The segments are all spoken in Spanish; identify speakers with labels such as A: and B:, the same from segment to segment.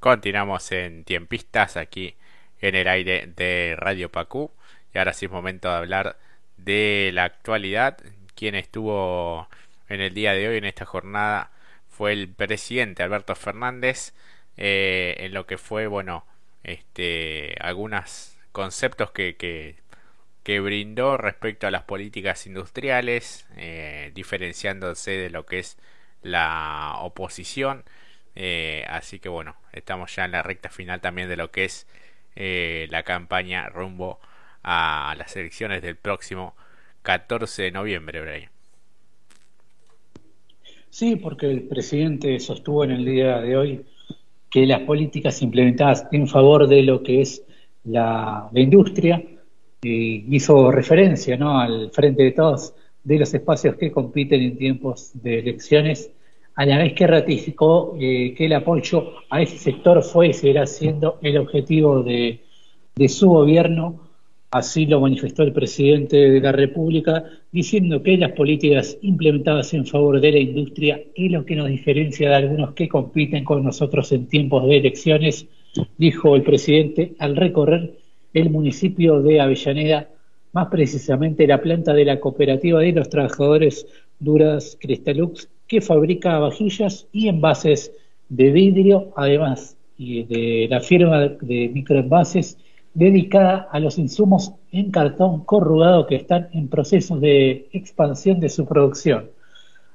A: Continuamos en Tiempistas aquí en el aire de Radio Pacú. Y ahora sí es momento de hablar de la actualidad. Quien estuvo en el día de hoy en esta jornada fue el presidente Alberto Fernández. Eh, en lo que fue, bueno, este, algunos conceptos que, que, brindó respecto a las políticas industriales, eh, diferenciándose de lo que es la oposición eh, así que bueno, estamos ya en la recta final también de lo que es eh, la campaña rumbo a las elecciones del próximo 14 de noviembre, Brian.
B: Sí, porque el presidente sostuvo en el día de hoy que las políticas implementadas en favor de lo que es la, industria eh, hizo referencia ¿no? al frente de todos de los espacios que compiten en tiempos de elecciones a la vez que ratificó eh, que el apoyo a ese sector fue y seguirá siendo el objetivo de, su gobierno. Así lo manifestó el presidente de la República, diciendo que las políticas implementadas en favor de la industria es lo que nos diferencia de algunos que compiten con nosotros en tiempos de elecciones, dijo el presidente al recorrer el municipio de Avellaneda, más precisamente la planta de la cooperativa de los trabajadores Duras Cristalux que fabrica vajillas y envases de vidrio, además de la firma de microenvases dedicada a los insumos en cartón corrugado que están en proceso de expansión de su producción.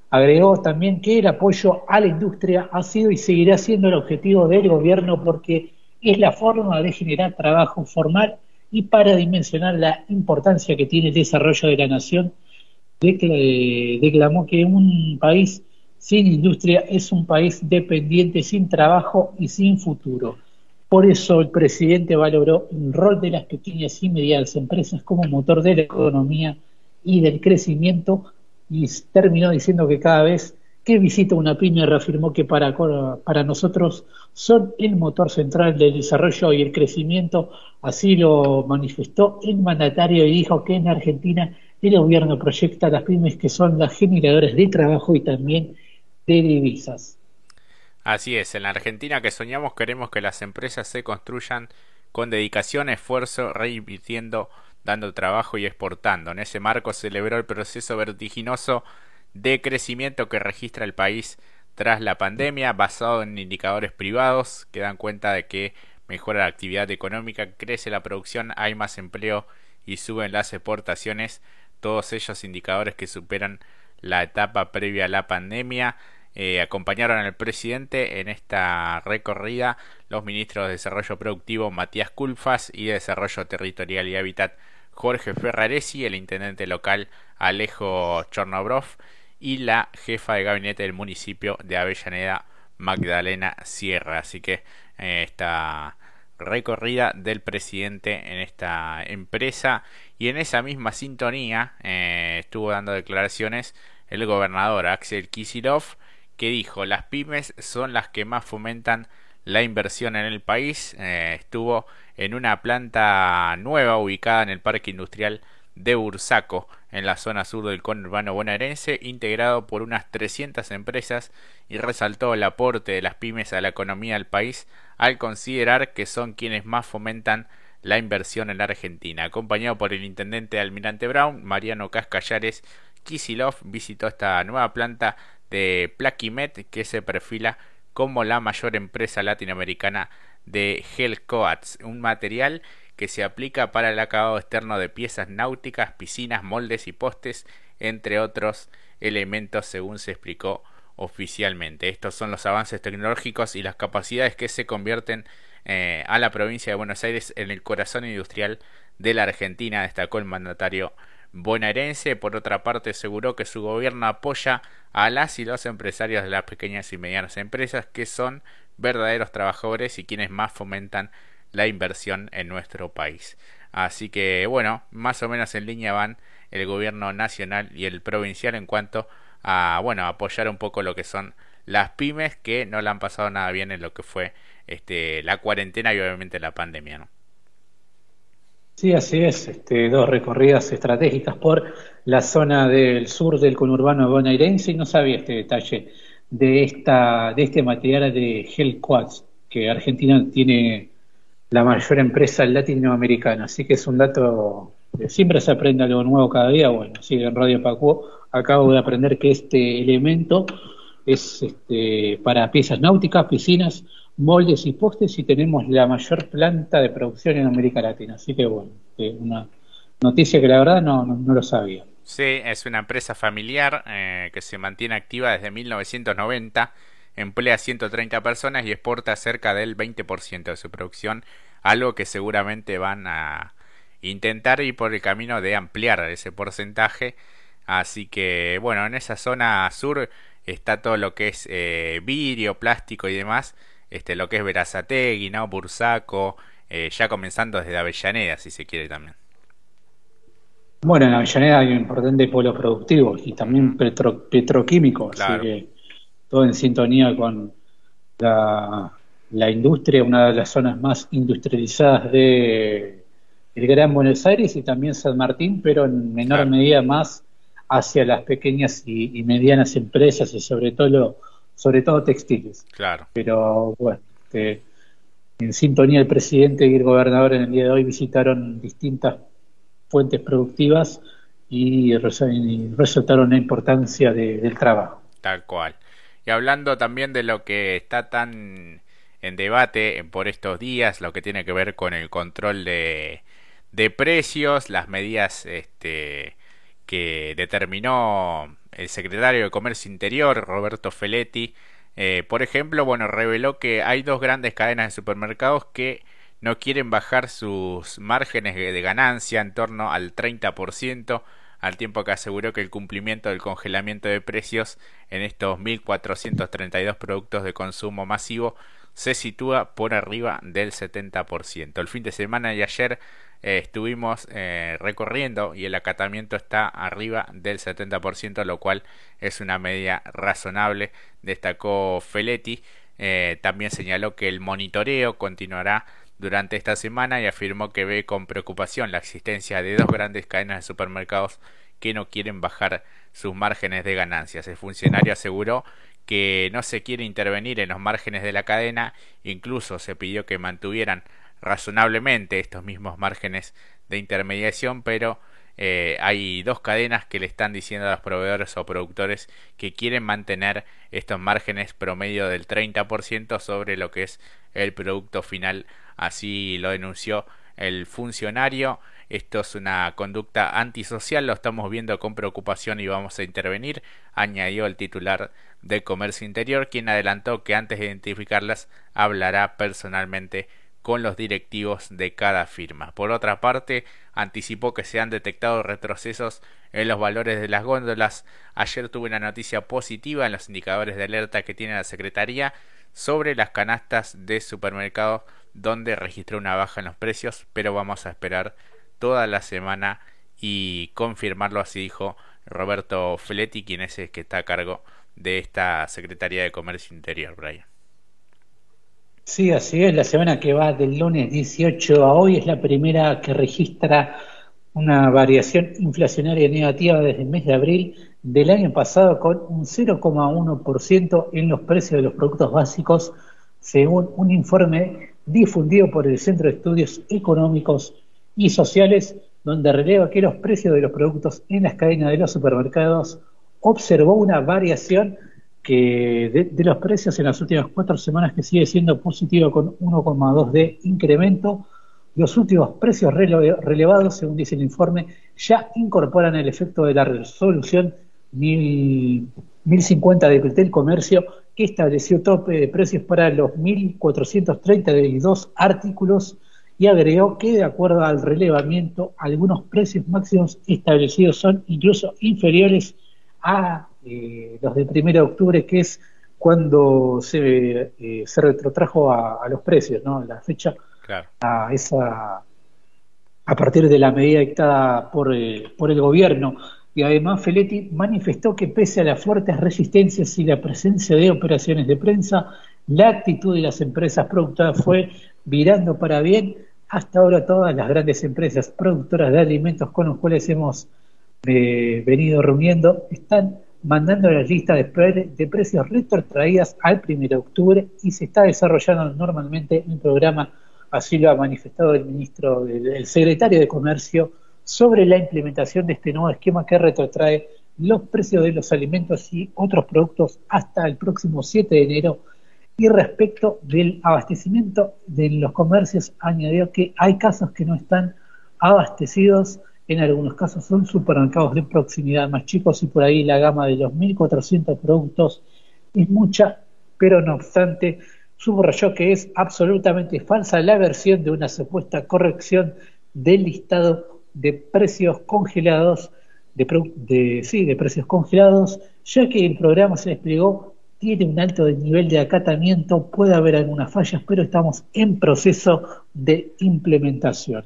B: Agregó también que el apoyo a la industria ha sido y seguirá siendo el objetivo del gobierno porque es la forma de generar trabajo formal y para dimensionar la importancia que tiene el desarrollo de la nación declamó que un país sin industria es un país dependiente, sin trabajo y sin futuro. Por eso el presidente valoró el rol de las pequeñas y medianas empresas como motor de la economía y del crecimiento y terminó diciendo que cada vez que visita una pyme reafirmó que para, para nosotros son el motor central del desarrollo y el crecimiento. Así lo manifestó el mandatario y dijo que en Argentina el gobierno proyecta las pymes que son las generadoras de trabajo y también de divisas.
A: Así es, en la Argentina que soñamos queremos que las empresas se construyan con dedicación, esfuerzo, reinvirtiendo, dando trabajo y exportando. En ese marco celebró el proceso vertiginoso de crecimiento que registra el país tras la pandemia, basado en indicadores privados que dan cuenta de que mejora la actividad económica, crece la producción, hay más empleo y suben las exportaciones todos ellos indicadores que superan la etapa previa a la pandemia. Eh, acompañaron al presidente en esta recorrida los ministros de Desarrollo Productivo Matías Culfas y de Desarrollo Territorial y Hábitat Jorge Ferraresi, el intendente local Alejo Chornobrov y la jefa de gabinete del municipio de Avellaneda Magdalena Sierra. Así que eh, esta recorrida del presidente en esta empresa. Y en esa misma sintonía eh, estuvo dando declaraciones el gobernador Axel Kisilov que dijo las pymes son las que más fomentan la inversión en el país eh, estuvo en una planta nueva ubicada en el parque industrial de Bursaco, en la zona sur del conurbano bonaerense, integrado por unas 300 empresas y resaltó el aporte de las pymes a la economía del país al considerar que son quienes más fomentan la inversión en la Argentina. Acompañado por el intendente de Almirante Brown, Mariano Cascallares, Kisilov visitó esta nueva planta de Plaquimet que se perfila como la mayor empresa latinoamericana de gel coats, un material que se aplica para el acabado externo de piezas náuticas, piscinas, moldes y postes, entre otros elementos según se explicó oficialmente. Estos son los avances tecnológicos y las capacidades que se convierten eh, a la provincia de Buenos Aires en el corazón industrial de la Argentina, destacó el mandatario bonaerense. Por otra parte, aseguró que su gobierno apoya a las y los empresarios de las pequeñas y medianas empresas, que son verdaderos trabajadores y quienes más fomentan la inversión en nuestro país. Así que bueno, más o menos en línea van el gobierno nacional y el provincial en cuanto a bueno, apoyar un poco lo que son las pymes que no le han pasado nada bien en lo que fue este la cuarentena y obviamente la pandemia, ¿no?
B: Sí, así es, este, dos recorridas estratégicas por la zona del sur del conurbano bonaerense y no sabía este detalle de esta de este material de gel que Argentina tiene la mayor empresa latinoamericana, así que es un dato, siempre se aprende algo nuevo cada día, bueno, sigue en Radio Pacuo, acabo de aprender que este elemento es este, para piezas náuticas, piscinas, moldes y postes y tenemos la mayor planta de producción en América Latina. Así que bueno, eh, una noticia que la verdad no, no, lo sabía.
A: Sí, es una empresa familiar eh, que se mantiene activa desde 1990, emplea 130 personas y exporta cerca del 20% de su producción, algo que seguramente van a intentar ir por el camino de ampliar ese porcentaje. Así que bueno, en esa zona sur está todo lo que es eh, vidrio, plástico y demás, este, lo que es Verazategui, ¿no? Bursaco, eh, ya comenzando desde Avellaneda, si se quiere también.
B: Bueno, en Avellaneda hay un importante polo productivo y también petroquímico, así que todo en sintonía con la, la, industria, una de las zonas más industrializadas de el Gran Buenos Aires y también San Martín, pero en menor medida más hacia las pequeñas y, medianas empresas y sobre todo sobre todo textiles.
A: Claro.
B: Pero bueno, en sintonía el presidente y el gobernador en el día de hoy visitaron distintas fuentes productivas y, resaltaron la importancia del trabajo.
A: Tal cual. Y hablando también de lo que está tan en debate por estos días, lo que tiene que ver con el control de, precios, las medidas este, que determinó el secretario de Comercio Interior, Roberto Feletti, eh, por ejemplo, bueno, reveló que hay dos grandes cadenas de supermercados que no quieren bajar sus márgenes de ganancia en torno al 30%, al tiempo que aseguró que el cumplimiento del congelamiento de precios en estos 1.432 productos de consumo masivo se sitúa por arriba del 70%. El fin de semana de ayer eh, estuvimos eh, recorriendo y el acatamiento está arriba del 70%, lo cual es una medida razonable, destacó Feletti. Eh, también señaló que el monitoreo continuará durante esta semana y afirmó que ve con preocupación la existencia de dos grandes cadenas de supermercados que no quieren bajar sus márgenes de ganancias. El funcionario aseguró que no se quiere intervenir en los márgenes de la cadena, incluso se pidió que mantuvieran razonablemente estos mismos márgenes de intermediación, pero eh, hay dos cadenas que le están diciendo a los proveedores o productores que quieren mantener estos márgenes promedio del 30% sobre lo que es el producto final. Así lo denunció el funcionario. Esto es una conducta antisocial, lo estamos viendo con preocupación y vamos a intervenir, añadió el titular de Comercio Interior, quien adelantó que antes de identificarlas hablará personalmente con los directivos de cada firma. Por otra parte, anticipó que se han detectado retrocesos en los valores de las góndolas. Ayer tuve una noticia positiva en los indicadores de alerta que tiene la Secretaría sobre las canastas de supermercados donde registró una baja en los precios, pero vamos a esperar toda la semana y confirmarlo, así dijo Roberto Fletti, quien es el que está a cargo de esta Secretaría de Comercio Interior, Brian.
B: Sí, así es. La semana que va del lunes 18 a hoy es la primera que registra una variación inflacionaria negativa desde el mes de abril del año pasado con un 0,1% en los precios de los productos básicos, según un informe difundido por el Centro de Estudios Económicos y Sociales, donde releva que los precios de los productos en las cadenas de los supermercados observó una variación que de, los precios en las últimas cuatro semanas que sigue siendo positivo con 1,2 de incremento. Los últimos precios relevados, según dice el informe, ya incorporan el efecto de la resolución 1050 del Comercio, que estableció tope de precios para los 1.432 artículos y agregó que, de acuerdo al relevamiento, algunos precios máximos establecidos son incluso inferiores a eh, los del 1 de octubre, que es cuando se, eh, se retrotrajo a, los precios, ¿no? La fecha a esa a partir de la medida dictada por, eh, por el gobierno. Y además Feletti manifestó que pese a las fuertes resistencias y la presencia de operaciones de prensa, la actitud de las empresas productoras fue virando para bien. Hasta ahora todas las grandes empresas productoras de alimentos con los cuales hemos venido reuniendo están mandando las listas de, de precios retrotraídas al 1 de octubre y se está desarrollando normalmente un programa, así lo ha manifestado el ministro, el secretario de Comercio, sobre la implementación de este nuevo esquema que retrotrae los precios de los alimentos y otros productos hasta el próximo 7 de enero. Y respecto del abastecimiento de los comercios, añadió que hay casos que no están abastecidos, en algunos casos son supermercados de proximidad más chicos y por ahí la gama de los 1.400 productos es mucha, pero no obstante, subrayó que es absolutamente falsa la versión de una supuesta corrección del listado de precios congelados, de, sí, de precios congelados, ya que el programa se desplegó, tiene un alto nivel de acatamiento, puede haber algunas fallas, pero estamos en proceso de implementación.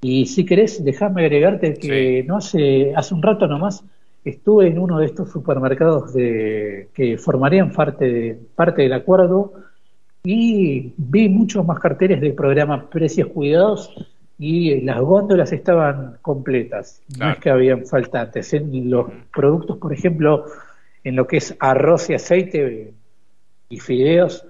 B: Y si querés, déjame agregarte que no hace, hace un rato nomás estuve en uno de estos supermercados de, que formarían parte, parte del acuerdo y vi muchos más carteles del programa Precios Cuidados y las góndolas estaban completas, no es que habían faltantes. En los productos, por ejemplo, en lo que es arroz y aceite y fideos,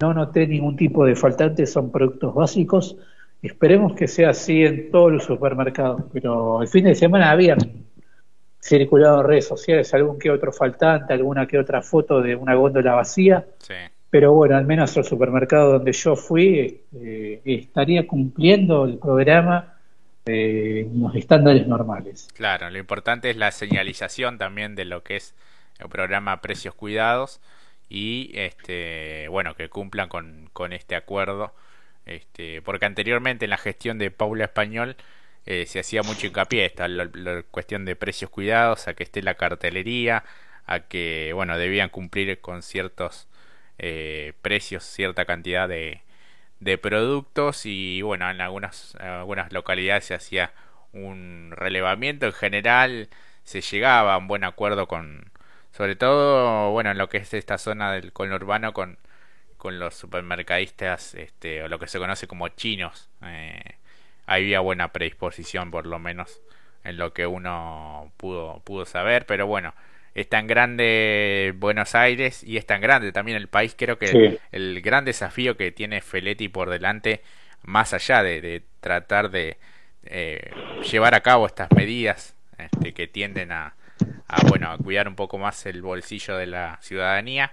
B: no noté ningún tipo de faltantes, son productos básicos. Esperemos que sea así en todos los supermercados, pero el fin de semana habían circulado en redes sociales algún que otro faltante, alguna que otra foto de una góndola vacía. Sí pero bueno, al menos el supermercado donde yo fui eh, estaría cumpliendo el programa eh, los estándares normales.
A: Claro, lo importante es la señalización también de lo que es el programa Precios Cuidados y este bueno que cumplan con, con este acuerdo este porque anteriormente en la gestión de Paula Español eh, se hacía mucho hincapié esta la, la, cuestión de precios cuidados a que esté la cartelería a que bueno debían cumplir con ciertos eh, precios cierta cantidad de, de productos y bueno en algunas algunas localidades se hacía un relevamiento. En general se llegaba a un buen acuerdo con sobre todo bueno en lo que es esta zona del conurbano con con los supermercadistas este o lo que se conoce como chinos. Eh, había buena predisposición por lo menos en lo que uno pudo pudo saber pero bueno es tan grande Buenos Aires y es tan grande también el país. Creo que el, gran desafío que tiene Feletti por delante, más allá de, tratar de eh, llevar a cabo estas medidas este, que tienden a, bueno, a cuidar un poco más el bolsillo de la ciudadanía,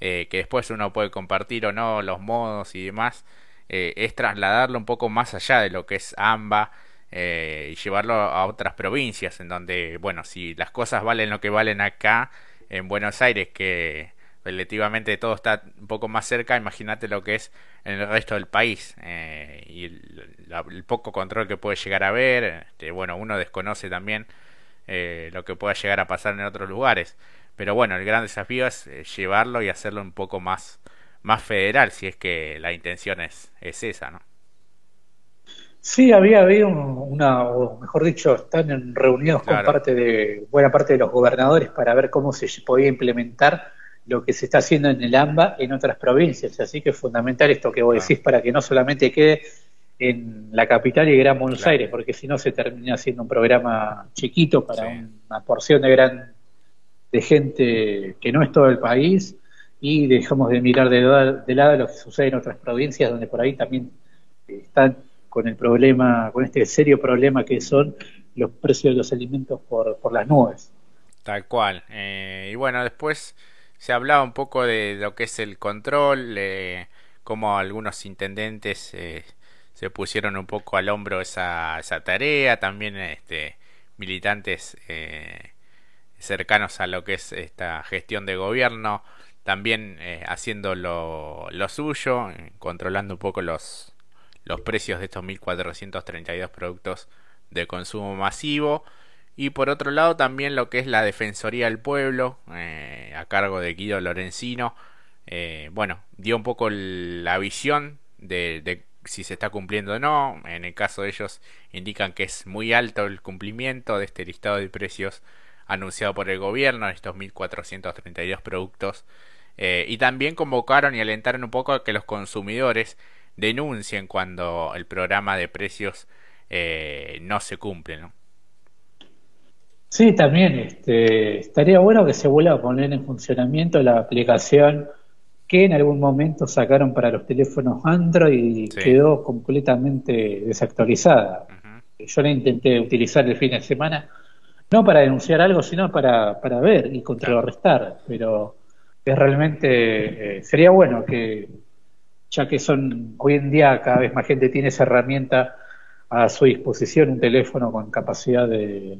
A: eh, que después uno puede compartir o no los modos y demás, eh, es trasladarlo un poco más allá de lo que es AMBA eh, y llevarlo a otras provincias en donde, bueno, si las cosas valen lo que valen acá en Buenos Aires, que relativamente todo está un poco más cerca, imagínate lo que es en el resto del país eh, y el, poco control que puede llegar a haber, este, bueno, uno desconoce también eh, lo que pueda llegar a pasar en otros lugares, pero bueno, el gran desafío es llevarlo y hacerlo un poco más, más federal, si es que la intención es, es esa, ¿no?
B: Sí, había habido una, o mejor dicho, están reunidos con parte de, buena parte de los gobernadores para ver cómo se podía implementar lo que se está haciendo en el AMBA en otras provincias. Así que es fundamental esto que vos decís para que no solamente quede en la capital y Gran Buenos Aires, porque si no se termina haciendo un programa chiquito para una porción de gran de gente que no es todo el país y dejamos de mirar de, de lado lo que sucede en otras provincias donde por ahí también están con el problema, con este serio problema que son los precios de los alimentos por, por las nubes.
A: Tal cual. Eh, y bueno, después se hablaba un poco de lo que es el control, eh, cómo algunos intendentes eh, se pusieron un poco al hombro esa, esa tarea, también este, militantes eh, cercanos a lo que es esta gestión de gobierno, también haciendo lo, lo suyo, controlando un poco los, los precios de estos 1.432 productos de consumo masivo. Y por otro lado también lo que es la Defensoría del Pueblo, eh, a cargo de Guido Lorenzino, eh, bueno, dio un poco la visión de, de, si se está cumpliendo o no. En el caso de ellos indican que es muy alto el cumplimiento de este listado de precios anunciado por el gobierno, estos 1.432 productos. Eh, y también convocaron y alentaron un poco a que los consumidores denuncien cuando el programa de precios eh, no se cumple, ¿no?
B: Sí, también este, estaría bueno que se vuelva a poner en funcionamiento la aplicación que en algún momento sacaron para los teléfonos Android y quedó completamente desactualizada. Yo la intenté utilizar el fin de semana, no para denunciar algo, sino para, para ver y contrarrestar, pero es realmente, eh, sería bueno que, ya que son, hoy en día cada vez más gente tiene esa herramienta a su disposición, un teléfono con capacidad de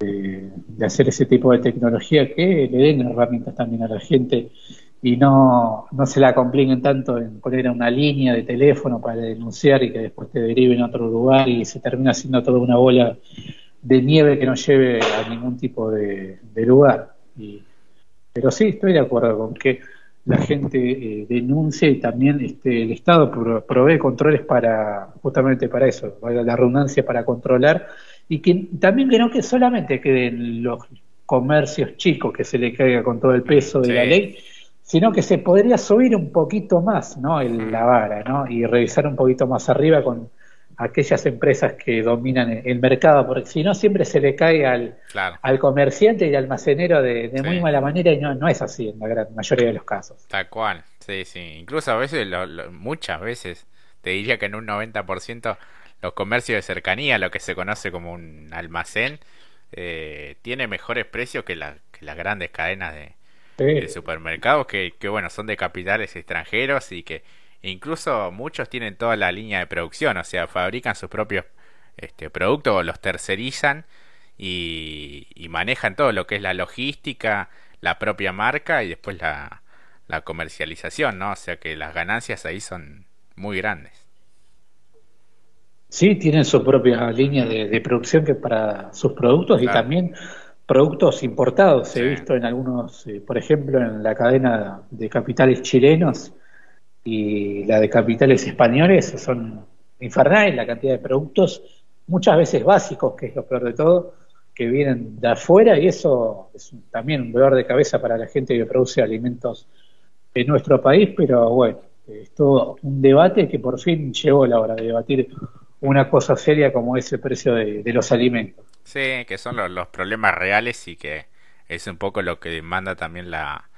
B: de, hacer ese tipo de tecnología que le den herramientas también a la gente y no, no se la compliquen tanto en poner una línea de teléfono para denunciar y que después te deriven a otro lugar y se termina haciendo toda una bola de nieve que no lleve a ningún tipo de, lugar. Y, pero sí, estoy de acuerdo con que la gente eh, denuncie y también este, el Estado provee controles para justamente para eso, la redundancia para controlar y que también que no que solamente queden los comercios chicos que se le caiga con todo el peso de la ley, sino que se podría subir un poquito más, ¿no? El, la vara, ¿no? Y revisar un poquito más arriba con aquellas empresas que dominan el mercado, porque si no siempre se le cae al, al comerciante y al almacenero de, muy mala manera y no, no es así en la gran mayoría de los casos.
A: Tal cual, sí, sí. Incluso a veces, muchas veces, te diría que en un 90% los comercios de cercanía, lo que se conoce como un almacén, eh, tiene mejores precios que, las grandes cadenas de, supermercados que, bueno, son de capitales extranjeros y que incluso muchos tienen toda la línea de producción, o sea, fabrican sus propios este, productos o los tercerizan y, manejan todo lo que es la logística, la propia marca y después la, la comercialización, ¿no? O sea que las ganancias ahí son muy grandes.
B: Sí, tienen su propia línea de, producción que para sus productos y también productos importados. He visto en algunos, eh, por ejemplo, en la cadena de capitales chilenos y la de capitales españoles, son infernales la cantidad de productos, muchas veces básicos, que es lo peor de todo, que vienen de afuera y eso es también un dolor de cabeza para la gente que produce alimentos en nuestro país, pero bueno, es todo un debate que por fin llegó la hora de debatir una cosa seria como es el precio de, los alimentos.
A: Sí, que son los, problemas reales y que es un poco lo que demanda también la,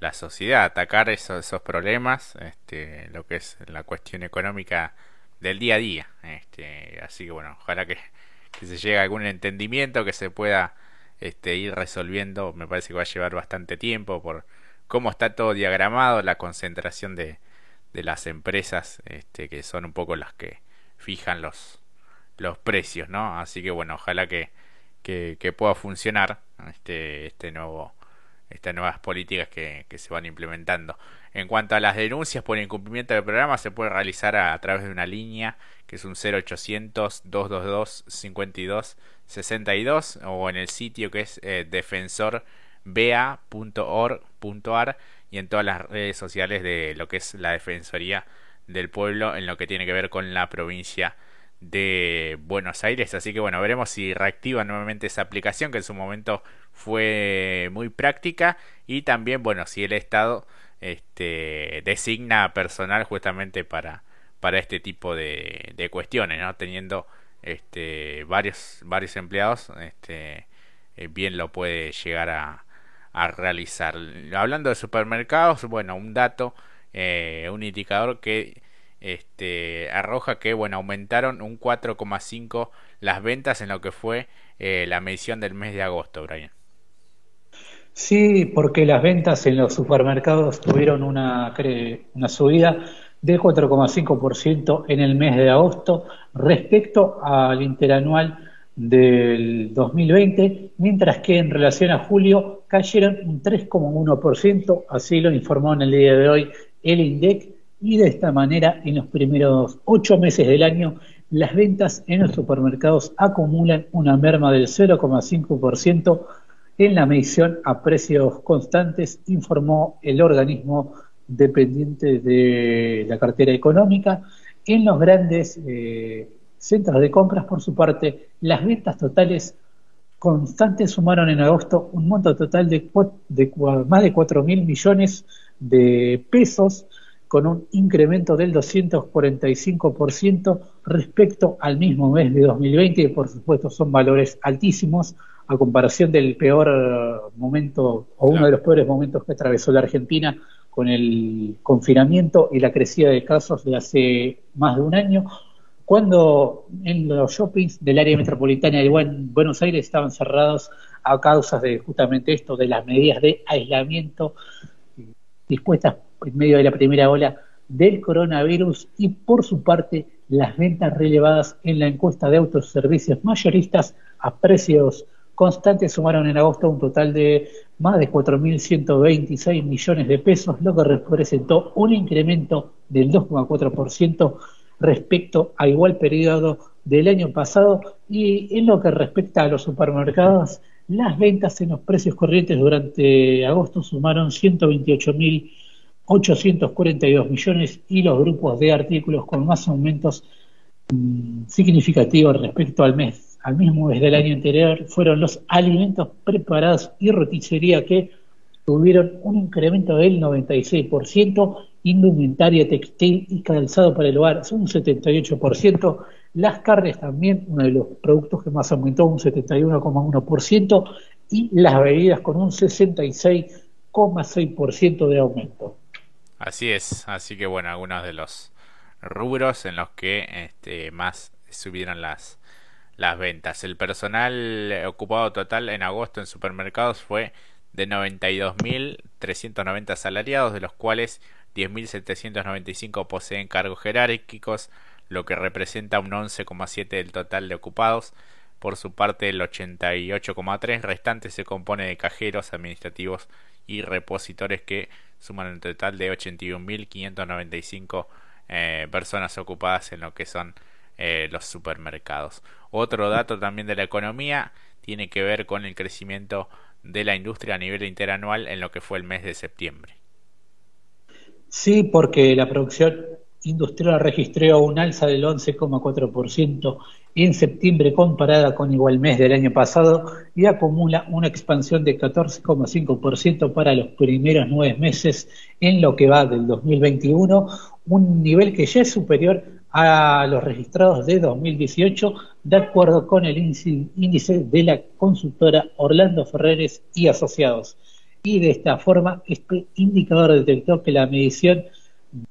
A: la sociedad, atacar esos, esos problemas, este, lo que es la cuestión económica del día a día. Este, así que bueno, ojalá que, se llegue a algún entendimiento, que se pueda este, ir resolviendo. Me parece que va a llevar bastante tiempo por cómo está todo diagramado, la concentración de, de las empresas, este, que son un poco las que fijan los, los precios, ¿no? Así que bueno, ojalá que, que, pueda funcionar este, este nuevo, estas nuevas políticas que, que, se van implementando. En cuanto a las denuncias por incumplimiento del programa, se puede realizar a, través de una línea que es un 0800 222 52 62 o en el sitio que es eh, defensorba.org.ar y en todas las redes sociales de lo que es la Defensoría del pueblo en lo que tiene que ver con la provincia de Buenos Aires. Así que bueno, veremos si reactiva nuevamente esa aplicación que en su momento fue muy práctica y también bueno, si el Estado este, designa personal justamente para, para este tipo de, cuestiones, ¿no? Teniendo este, varios, varios empleados, este, eh, bien lo puede llegar a, a realizar. Hablando de supermercados, bueno, un dato eh, un indicador que este, arroja que bueno aumentaron un 4,5 las ventas en lo que fue eh, la medición del mes de agosto, Brian.
B: Sí, porque las ventas en los supermercados tuvieron una, una subida del 4,5% en el mes de agosto respecto al interanual del 2020, mientras que en relación a julio cayeron un 3,1%, así lo informó en el día de hoy el INDEC y de esta manera en los primeros ocho meses del año las ventas en los supermercados acumulan una merma del 0,5% en la medición a precios constantes, informó el organismo dependiente de la cartera económica. En los grandes eh, centros de compras, por su parte, las ventas totales constantes sumaron en agosto un monto total de, de más de 4 mil millones de pesos, con un incremento del 245% respecto al mismo mes de 2020, y por supuesto son valores altísimos, a comparación del peor momento o uno de los peores momentos que atravesó la Argentina con el confinamiento y la crecida de casos de hace más de un año, cuando en los shoppings del área metropolitana de Buenos Aires estaban cerrados a causa de justamente esto, de las medidas de aislamiento dispuestas en medio de la primera ola del coronavirus y por su parte las ventas relevadas en la encuesta de autoservicios mayoristas a precios constantes sumaron en agosto un total de más de 4.126 millones de pesos, lo que representó un incremento del 2,4% respecto a igual periodo del año pasado. Y en lo que respecta a los supermercados, las ventas en los precios corrientes durante agosto sumaron 128.842 millones y los grupos de artículos con más aumentos mm, significativos respecto al mes al mismo mes del año anterior fueron los alimentos preparados y roticería que tuvieron un incremento del 96%, indumentaria textil y calzado para el hogar un 78%, las carnes también, uno de los productos que más aumentó un 71,1% y las bebidas con un 66,6% de aumento.
A: Así es, así que bueno, algunos de los rubros en los que este, más subieron las, las ventas. El personal ocupado total en agosto en supermercados fue de 92.390 asalariados, de los cuales 10.795 poseen cargos jerárquicos, lo que representa un 11,7 del total de ocupados. Por su parte, el 88,3 restante se compone de cajeros administrativos y repositores que suman un total de 81.595 eh, personas ocupadas en lo que son eh, los supermercados. Otro dato también de la economía tiene que ver con el crecimiento de la industria a nivel interanual en lo que fue el mes de septiembre.
B: Sí, porque la producción industrial registró un alza del 11,4% en septiembre comparada con igual mes del año pasado y acumula una expansión de 14,5% para los primeros nueve meses en lo que va del 2021, un nivel que ya es superior a los registrados de 2018, de acuerdo con el índice de la consultora Orlando Ferreres y Asociados. Y de esta forma, este indicador detectó que la medición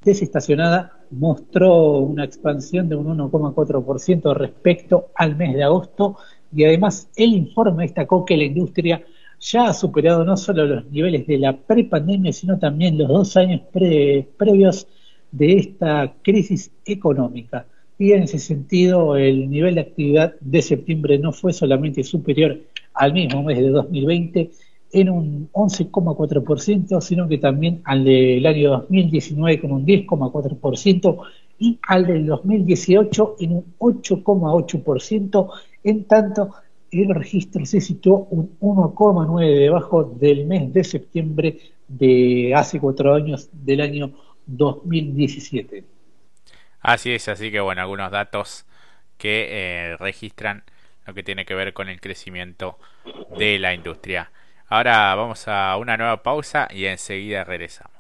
B: desestacionada mostró una expansión de un 1,4% respecto al mes de agosto y además el informe destacó que la industria ya ha superado no solo los niveles de la prepandemia, sino también los dos años previos de esta crisis económica. Y en ese sentido, el nivel de actividad de septiembre no fue solamente superior al mismo mes de 2020 en un 11,4%, sino que también al del año 2019 con un 10,4% y al del 2018 en un 8,8%, en tanto el registro se situó un 1,9 debajo del mes de septiembre de hace cuatro años del año 2017.
A: Así es, así que bueno, algunos datos que eh, registran lo que tiene que ver con el crecimiento de la industria. Ahora vamos a una nueva pausa y enseguida regresamos.